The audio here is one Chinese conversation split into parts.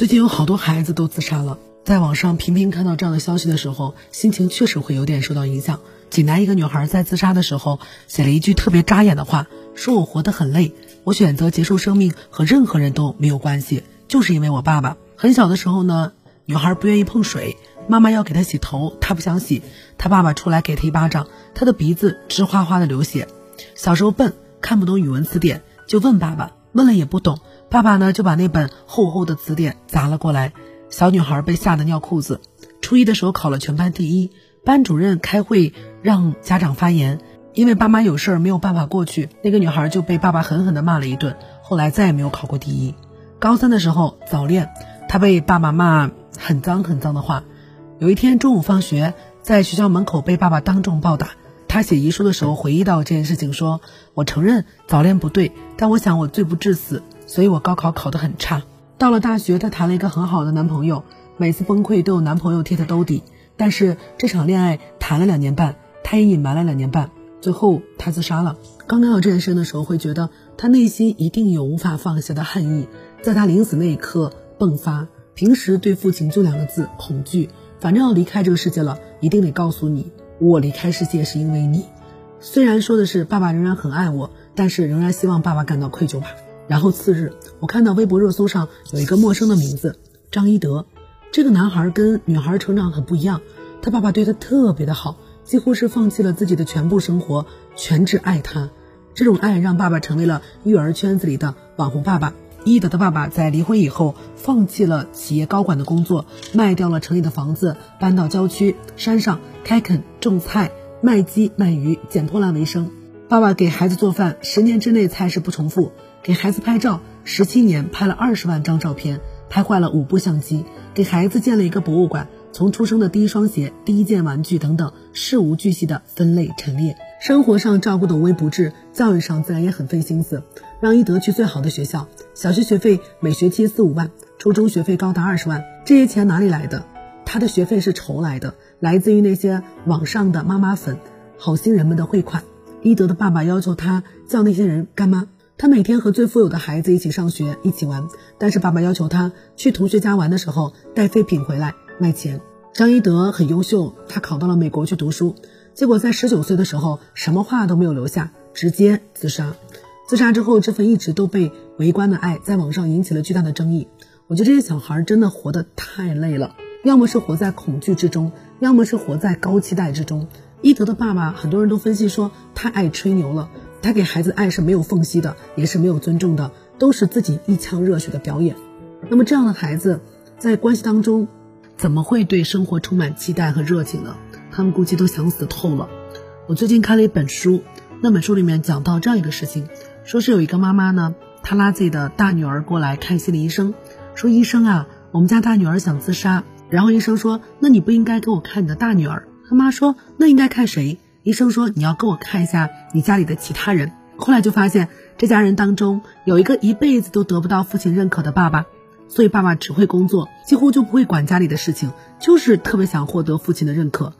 最近有好多孩子都自杀了，在网上频频看到这样的消息的时候，心情确实会有点受到影响。济南一个女孩在自杀的时候写了一句特别扎眼的话，说我活得很累，我选择结束生命和任何人都没有关系，就是因为我爸爸。很小的时候呢，女孩不愿意碰水，妈妈要给她洗头，她不想洗，她爸爸出来给她一巴掌，她的鼻子直哗哗的流血。小时候笨，看不懂语文词典，就问爸爸，问了也不懂。爸爸呢就把那本厚厚的词典砸了过来，小女孩被吓得尿裤子。初一的时候考了全班第一，班主任开会让家长发言，因为爸妈有事儿没有办法过去，那个女孩就被爸爸狠狠地骂了一顿，后来再也没有考过第一。高三的时候早恋，她被爸爸骂很脏很脏的话。有一天中午放学，在学校门口被爸爸当众暴打。她写遗书的时候回忆到这件事情，说：“我承认早恋不对，但我想我罪不至死。”所以我高考考得很差，到了大学，她谈了一个很好的男朋友，每次崩溃都有男朋友替她兜底。但是这场恋爱谈了两年半，她也隐瞒了两年半，最后她自杀了。刚看到这件事的时候，会觉得她内心一定有无法放下的恨意，在她临死那一刻迸发。平时对父亲就两个字：恐惧。反正要离开这个世界了，一定得告诉你，我离开世界是因为你。虽然说的是爸爸仍然很爱我，但是仍然希望爸爸感到愧疚吧。然后次日，我看到微博热搜上有一个陌生的名字张一德。这个男孩跟女孩成长很不一样，他爸爸对他特别的好，几乎是放弃了自己的全部生活，全职爱他。这种爱让爸爸成为了育儿圈子里的网红爸爸。一德的爸爸在离婚以后，放弃了企业高管的工作，卖掉了城里的房子，搬到郊区山上开垦种菜、卖鸡卖鱼，捡破烂为生。爸爸给孩子做饭，十年之内菜式不重复。给孩子拍照，十七年拍了二十万张照片，拍坏了五部相机。给孩子建了一个博物馆，从出生的第一双鞋、第一件玩具等等，事无巨细的分类陈列。生活上照顾的无微不至，教育上自然也很费心思，让一德去最好的学校。小学学费每学期四五万，初中学费高达二十万。这些钱哪里来的？他的学费是筹来的，来自于那些网上的妈妈粉、好心人们的汇款。一德的爸爸要求他叫那些人干妈。他每天和最富有的孩子一起上学，一起玩。但是爸爸要求他去同学家玩的时候带废品回来卖钱。张一德很优秀，他考到了美国去读书，结果在十九岁的时候什么话都没有留下，直接自杀。自杀之后，这份一直都被围观的爱在网上引起了巨大的争议。我觉得这些小孩真的活得太累了，要么是活在恐惧之中，要么是活在高期待之中。一德的爸爸，很多人都分析说太爱吹牛了。他给孩子爱是没有缝隙的，也是没有尊重的，都是自己一腔热血的表演。那么这样的孩子，在关系当中，怎么会对生活充满期待和热情呢？他们估计都想死透了。我最近看了一本书，那本书里面讲到这样一个事情，说是有一个妈妈呢，她拉自己的大女儿过来看心理医生，说医生啊，我们家大女儿想自杀。然后医生说，那你不应该给我看你的大女儿。他妈说，那应该看谁？医生说：“你要给我看一下你家里的其他人。”后来就发现，这家人当中有一个一辈子都得不到父亲认可的爸爸，所以爸爸只会工作，几乎就不会管家里的事情，就是特别想获得父亲的认可。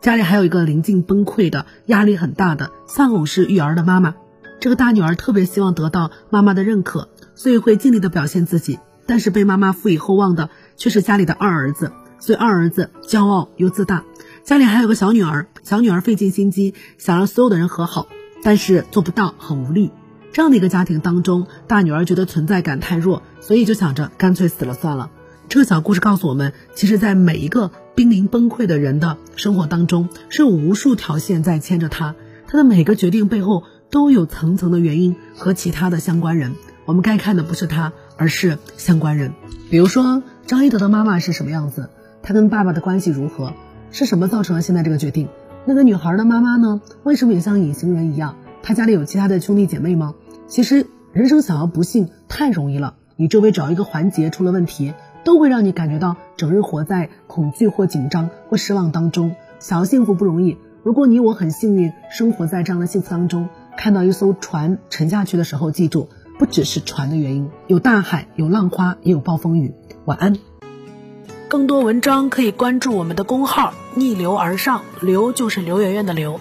家里还有一个临近崩溃的、压力很大的丧偶式育儿的妈妈。这个大女儿特别希望得到妈妈的认可，所以会尽力的表现自己，但是被妈妈赋予厚望的却是家里的二儿子，所以二儿子骄傲又自大。家里还有个小女儿，小女儿费尽心机想让所有的人和好，但是做不到，很无力。这样的一个家庭当中，大女儿觉得存在感太弱，所以就想着干脆死了算了。这个小故事告诉我们，其实，在每一个濒临崩溃的人的生活当中，是有无数条线在牵着他，他的每个决定背后都有层层的原因和其他的相关人。我们该看的不是他，而是相关人。比如说，张一德的妈妈是什么样子？他跟爸爸的关系如何？是什么造成了现在这个决定？那个女孩的妈妈呢？为什么也像隐形人一样？她家里有其他的兄弟姐妹吗？其实人生想要不幸太容易了，你周围找一个环节出了问题，都会让你感觉到整日活在恐惧或紧张或失望当中。想要幸福不容易。如果你我很幸运生活在这样的幸福当中，看到一艘船沉下去的时候，记住，不只是船的原因，有大海，有浪花，也有暴风雨。晚安。更多文章可以关注我们的公号“逆流而上”，流就是刘媛媛的刘。